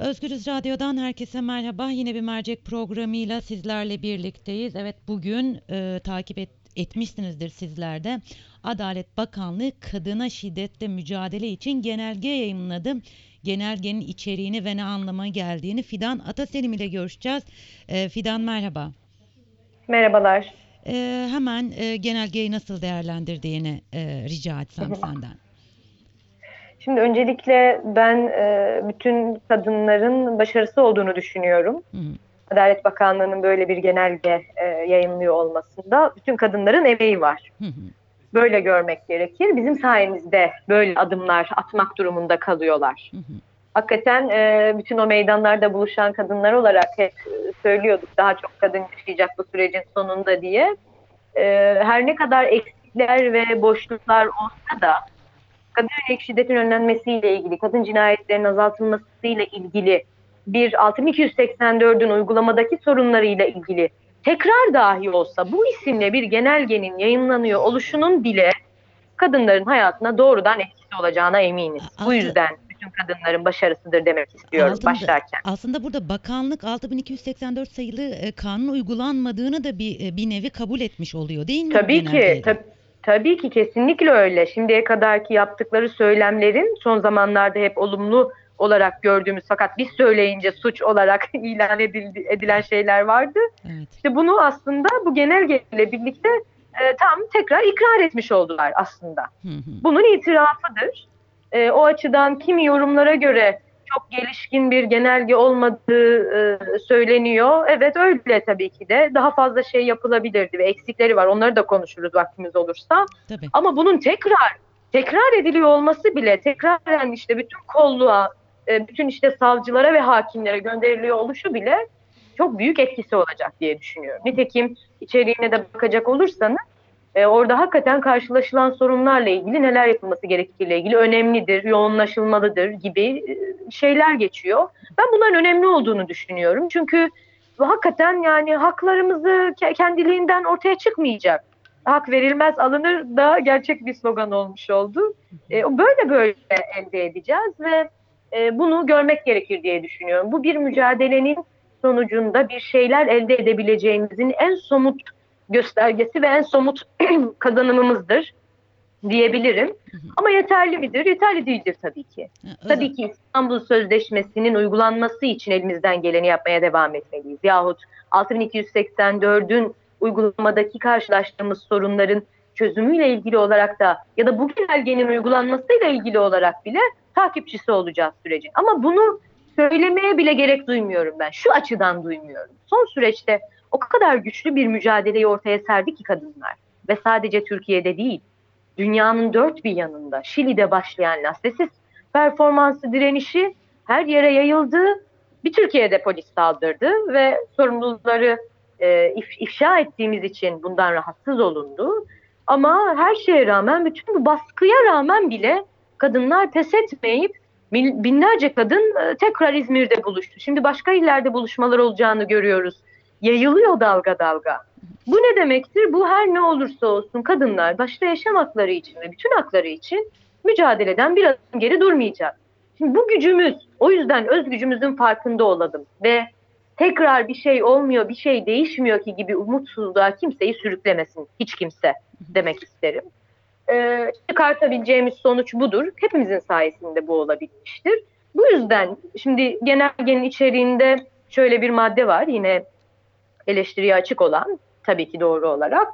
Özgürüz Radyo'dan herkese merhaba. Yine bir mercek programıyla sizlerle birlikteyiz. Evet bugün e, takip et, etmişsinizdir sizler de. Adalet Bakanlığı kadına şiddetle mücadele için genelge yayınladı. Genelgenin içeriğini ve ne anlama geldiğini Fidan Ataselim ile görüşeceğiz. E, Fidan merhaba. Merhabalar. E, hemen e, genelgeyi nasıl değerlendirdiğini e, rica etsem senden. Şimdi öncelikle ben e, bütün kadınların başarısı olduğunu düşünüyorum. Hı hı. Adalet Bakanlığı'nın böyle bir genelge e, yayınlıyor olmasında bütün kadınların emeği var. Hı hı. Böyle görmek gerekir. Bizim sayemizde böyle adımlar atmak durumunda kalıyorlar. Hı hı. Hakikaten e, bütün o meydanlarda buluşan kadınlar olarak hep söylüyorduk daha çok kadın yaşayacak bu sürecin sonunda diye. E, her ne kadar eksikler ve boşluklar olsa da kadın yönelik şiddetin önlenmesiyle ilgili, kadın cinayetlerinin azaltılmasıyla ilgili bir 6284'ün uygulamadaki sorunlarıyla ilgili tekrar dahi olsa bu isimle bir genelgenin yayınlanıyor oluşunun bile kadınların hayatına doğrudan etkisi olacağına eminiz. Bu Altı- yüzden bütün kadınların başarısıdır demek istiyoruz Altında- başlarken. Aslında burada bakanlık 6284 sayılı e, kanun uygulanmadığını da bir e, bir nevi kabul etmiş oluyor değil mi? bu Tabii ki, genelgeyle? Tab- tabii ki kesinlikle öyle. Şimdiye kadarki yaptıkları söylemlerin son zamanlarda hep olumlu olarak gördüğümüz fakat biz söyleyince suç olarak ilan edildi, edilen şeyler vardı. Evet. İşte bunu aslında bu genelgeyle birlikte e, tam tekrar ikrar etmiş oldular aslında. Hı hı. Bunun itirafıdır. E, o açıdan kimi yorumlara göre çok gelişkin bir genelge olmadığı e, söyleniyor. Evet öyle tabii ki de. Daha fazla şey yapılabilirdi ve eksikleri var. Onları da konuşuruz vaktimiz olursa. Tabii. Ama bunun tekrar tekrar ediliyor olması bile tekraren işte bütün kolluğa, e, bütün işte savcılara ve hakimlere gönderiliyor oluşu bile çok büyük etkisi olacak diye düşünüyorum. Nitekim içeriğine de bakacak olursanız e, orada hakikaten karşılaşılan sorunlarla ilgili neler yapılması gerektiğiyle ilgili önemlidir, yoğunlaşılmalıdır gibi e, şeyler geçiyor. Ben bunların önemli olduğunu düşünüyorum. Çünkü hakikaten yani haklarımızı ke- kendiliğinden ortaya çıkmayacak. Hak verilmez alınır da gerçek bir slogan olmuş oldu. E, böyle böyle elde edeceğiz ve e, bunu görmek gerekir diye düşünüyorum. Bu bir mücadelenin sonucunda bir şeyler elde edebileceğimizin en somut göstergesi ve en somut kazanımımızdır diyebilirim. Ama yeterli midir? Yeterli değildir tabii ki. Tabii ki İstanbul Sözleşmesi'nin uygulanması için elimizden geleni yapmaya devam etmeliyiz. Yahut 6284'ün uygulamadaki karşılaştığımız sorunların çözümüyle ilgili olarak da ya da bu genelgenin uygulanmasıyla ilgili olarak bile takipçisi olacağız sürecin. Ama bunu söylemeye bile gerek duymuyorum ben. Şu açıdan duymuyorum. Son süreçte o kadar güçlü bir mücadeleyi ortaya serdi ki kadınlar. Ve sadece Türkiye'de değil, dünyanın dört bir yanında, Şili'de başlayan lastesiz performansı direnişi her yere yayıldı. Bir Türkiye'de polis saldırdı ve sorumluları e, if- ifşa ettiğimiz için bundan rahatsız olundu. Ama her şeye rağmen, bütün bu baskıya rağmen bile kadınlar pes etmeyip binlerce kadın e, tekrar İzmir'de buluştu. Şimdi başka illerde buluşmalar olacağını görüyoruz. Yayılıyor dalga dalga. Bu ne demektir? Bu her ne olursa olsun kadınlar başta yaşam hakları için ve bütün hakları için mücadeleden bir adım geri durmayacak. Şimdi bu gücümüz, o yüzden öz gücümüzün farkında olalım ve tekrar bir şey olmuyor, bir şey değişmiyor ki gibi umutsuzluğa kimseyi sürüklemesin. Hiç kimse demek isterim. Ee, çıkartabileceğimiz sonuç budur. Hepimizin sayesinde bu olabilmiştir. Bu yüzden şimdi genelgenin içeriğinde şöyle bir madde var yine eleştiriye açık olan tabii ki doğru olarak.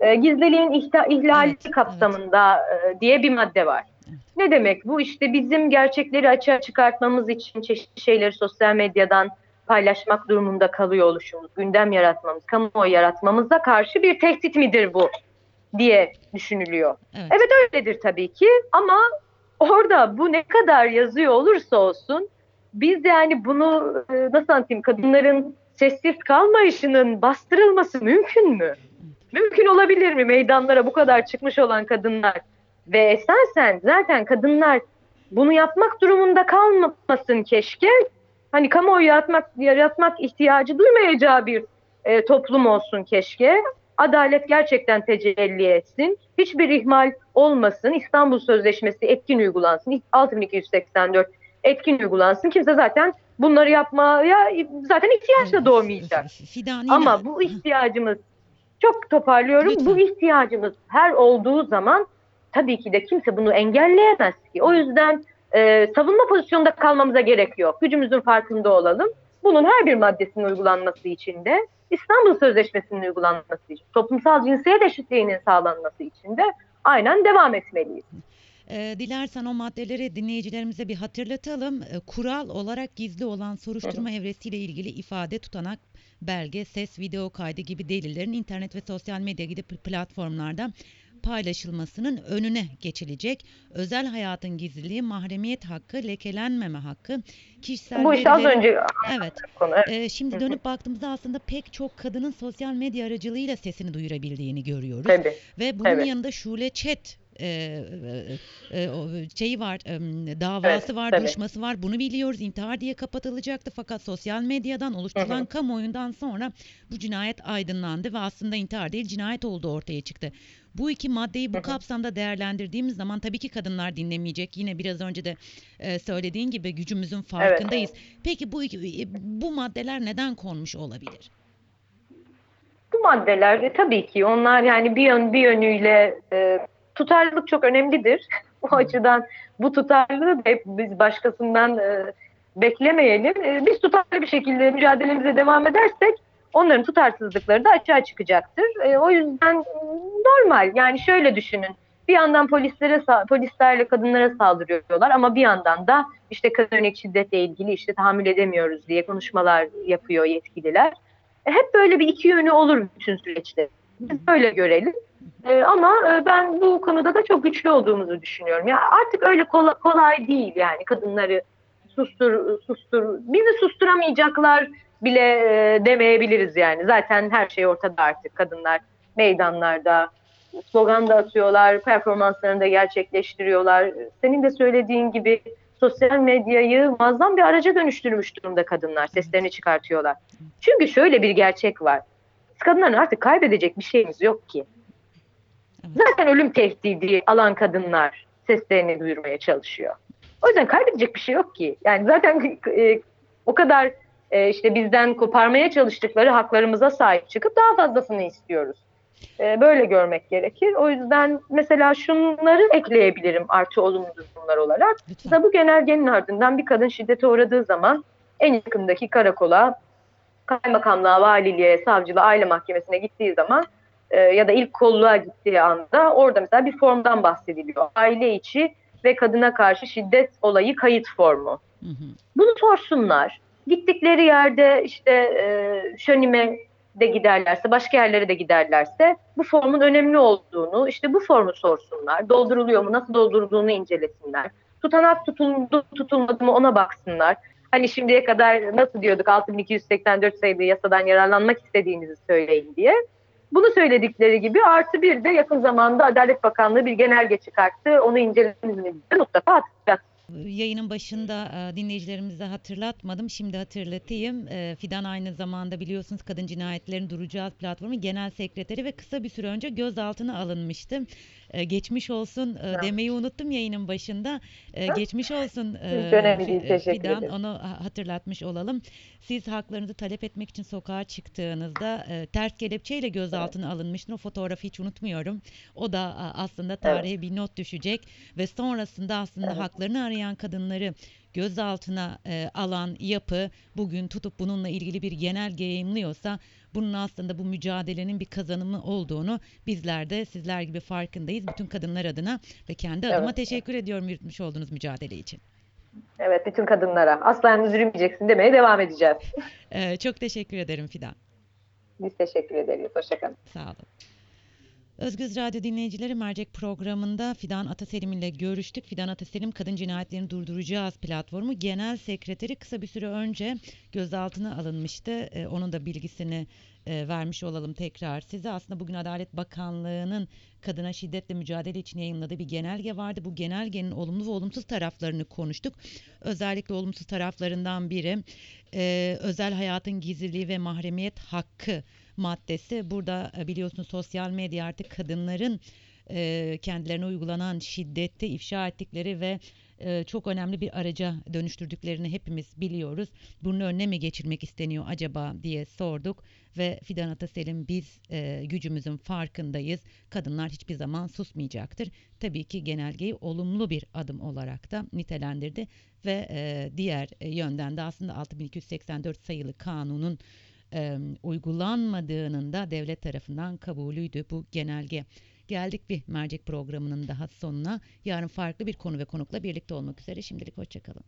Ee, gizliliğin ihlali Evet, evet. kapsamında e, diye bir madde var. Evet. Ne demek bu? İşte bizim gerçekleri açığa çıkartmamız için çeşitli şeyleri sosyal medyadan paylaşmak durumunda kalıyor oluşumuz, gündem yaratmamız, kamuoyu yaratmamıza karşı bir tehdit midir bu diye düşünülüyor. Evet. Evet öyledir tabii ki ama orada bu ne kadar yazıyor olursa olsun biz yani bunu e, nasıl anlatayım kadınların sessiz kalmayışının bastırılması mümkün mü? Mümkün olabilir mi? Meydanlara bu kadar çıkmış olan kadınlar ve esasen zaten kadınlar bunu yapmak durumunda kalmasın keşke. Hani kamuoyu yaratmak, yaratmak ihtiyacı duymayacağı bir e, toplum olsun keşke. Adalet gerçekten tecelli etsin. Hiçbir ihmal olmasın. İstanbul Sözleşmesi etkin uygulansın. 6284 etkin uygulansın. Kimse zaten bunları yapmaya zaten ihtiyaç da doğmayacak. Ama bu ihtiyacımız çok toparlıyorum. Lütfen. Bu ihtiyacımız her olduğu zaman tabii ki de kimse bunu engelleyemez ki. O yüzden e, savunma pozisyonunda kalmamıza gerek yok. Gücümüzün farkında olalım. Bunun her bir maddesinin uygulanması için de İstanbul Sözleşmesi'nin uygulanması için, toplumsal cinsiyet eşitliğinin sağlanması için de aynen devam etmeliyiz. E, dilersen o maddeleri dinleyicilerimize bir hatırlatalım. E, kural olarak gizli olan soruşturma evresiyle ilgili ifade, tutanak, belge, ses, video kaydı gibi delillerin internet ve sosyal medya gibi platformlarda paylaşılmasının önüne geçilecek. Özel hayatın gizliliği, mahremiyet hakkı, lekelenmeme hakkı, kişisel Bu işte az önce Evet. konu. Evet. Ee, şimdi dönüp baktığımızda aslında pek çok kadının sosyal medya aracılığıyla sesini duyurabildiğini görüyoruz. Tabii. Ve bunun Evet. yanında Şule Çet e, e, e, şeyi var, e, davası Evet, var, tabii. duruşması var. Bunu biliyoruz. İntihar diye kapatılacaktı fakat sosyal medyadan oluşturulan Hı hı. kamuoyundan sonra bu cinayet aydınlandı ve aslında intihar değil cinayet olduğu ortaya çıktı. Bu iki maddeyi bu Hı hı. kapsamda değerlendirdiğimiz zaman tabii ki kadınlar dinlemeyecek. Yine biraz önce de e, söylediğin gibi gücümüzün farkındayız. Peki bu iki- bu maddeler neden konmuş olabilir? Bu maddeler e, tabii ki onlar yani bir yön bir yönüyle e, tutarlılık çok önemlidir. O açıdan bu tutarlılığı da hep biz başkasından e, beklemeyelim. E, biz tutarlı bir şekilde mücadelemize devam edersek onların tutarsızlıkları da açığa çıkacaktır. E, o yüzden normal yani şöyle düşünün. Bir yandan polislere polislerle kadınlara saldırıyorlar ama bir yandan da işte kadın yönelik şiddetle ilgili işte tahammül edemiyoruz diye konuşmalar yapıyor yetkililer. E, hep böyle bir iki yönü olur bütün süreçte. Biz böyle görelim. E, ama e, ben bu konuda da çok güçlü olduğumuzu düşünüyorum. Ya artık öyle kolay, kolay değil yani kadınları sustur sustur bizi susturamayacaklar bile e, demeyebiliriz yani. Zaten her şey ortada artık. Kadınlar meydanlarda slogan da atıyorlar, performanslarını da gerçekleştiriyorlar. Senin de söylediğin gibi sosyal medyayı muazzam bir araca dönüştürmüş durumda kadınlar. Seslerini çıkartıyorlar. Çünkü şöyle bir gerçek var. Kadınların artık kaybedecek bir şeyimiz yok ki. Zaten ölüm tehdidi alan kadınlar seslerini duyurmaya çalışıyor. O yüzden kaybedecek bir şey yok ki. Yani zaten e, o kadar e, işte bizden koparmaya çalıştıkları haklarımıza sahip çıkıp daha fazlasını istiyoruz. E, böyle görmek gerekir. O yüzden mesela şunları ekleyebilirim artı olumlu durumlar olarak. Mesela bu genelgenin ardından bir kadın şiddete uğradığı zaman en yakındaki karakola, kaymakamlığa, valiliğe, savcılığa, aile mahkemesine gittiği zaman e, ya da ilk kolluğa gittiği anda orada mesela bir formdan bahsediliyor. Aile içi ve kadına karşı şiddet olayı kayıt formu. Hı hı. Bunu sorsunlar. Gittikleri yerde işte e, Şönim'e de giderlerse, başka yerlere de giderlerse bu formun önemli olduğunu, işte bu formu sorsunlar. Dolduruluyor mu, nasıl doldurulduğunu incelesinler. Tutanak tutuldu, tutulmadı mı ona baksınlar. Hani şimdiye kadar nasıl diyorduk 6284 sayılı yasadan yararlanmak istediğinizi söyleyin diye. Bunu söyledikleri gibi artı bir de yakın zamanda Adalet Bakanlığı bir genelge çıkarttı. Onu incelemenizi mutlaka hatırlat. Yayının başında e, dinleyicilerimize hatırlatmadım. Şimdi hatırlatayım. E, Fidan aynı zamanda biliyorsunuz Kadın Cinayetlerin Duracağız platformu genel sekreteri ve kısa bir süre önce gözaltına alınmıştı. E, geçmiş olsun demeyi unuttum yayının başında. Geçmiş olsun Fidan. Onu ha- hatırlatmış olalım. Siz haklarınızı talep etmek için sokağa çıktığınızda ters kelepçeyle gözaltına alınmıştın. O fotoğrafı hiç unutmuyorum. O da aslında tarihe bir not düşecek ve sonrasında aslında haklarını arayan kadınları gözaltına e, alan yapı bugün tutup bununla ilgili bir genelge yayımlıyorsa bunun aslında bu mücadelenin bir kazanımı olduğunu bizler de sizler gibi farkındayız. Bütün kadınlar adına ve kendi adıma Evet. teşekkür ediyorum yürütmüş olduğunuz mücadele için. Evet bütün kadınlara asla yalnız yürümeyeceksin demeye devam edeceğiz. E, çok teşekkür ederim Fidan. Biz teşekkür ederiz. Hoşçakalın. Sağ olun. Özgüz Radyo dinleyicileri mercek programında Fidan Ataselim ile görüştük. Fidan Ataselim Kadın Cinayetlerini Durduracağız platformu genel sekreteri kısa bir süre önce gözaltına alınmıştı. Ee, onun da bilgisini e, vermiş olalım tekrar size. Aslında bugün Adalet Bakanlığı'nın kadına şiddetle mücadele için yayınladığı bir genelge vardı. Bu genelgenin olumlu ve olumsuz taraflarını konuştuk. Özellikle olumsuz taraflarından biri e, özel hayatın gizliliği ve mahremiyet hakkı maddesi. Burada e, biliyorsunuz sosyal medya artık kadınların e, kendilerine uygulanan şiddette ifşa ettikleri ve e, çok önemli bir araca dönüştürdüklerini hepimiz biliyoruz. Bunun önüne mi geçirmek isteniyor acaba diye sorduk ve Fidan Atasel'in biz e, gücümüzün farkındayız. Kadınlar hiçbir zaman susmayacaktır. Tabii ki genelgeyi olumlu bir adım olarak da nitelendirdi ve e, diğer yönden de aslında 6284 sayılı kanunun e, uygulanmadığının da devlet tarafından kabulüydü bu genelge. Geldik bir mercek programının daha sonuna. Yarın farklı bir konu ve konukla birlikte olmak üzere. Şimdilik hoşçakalın.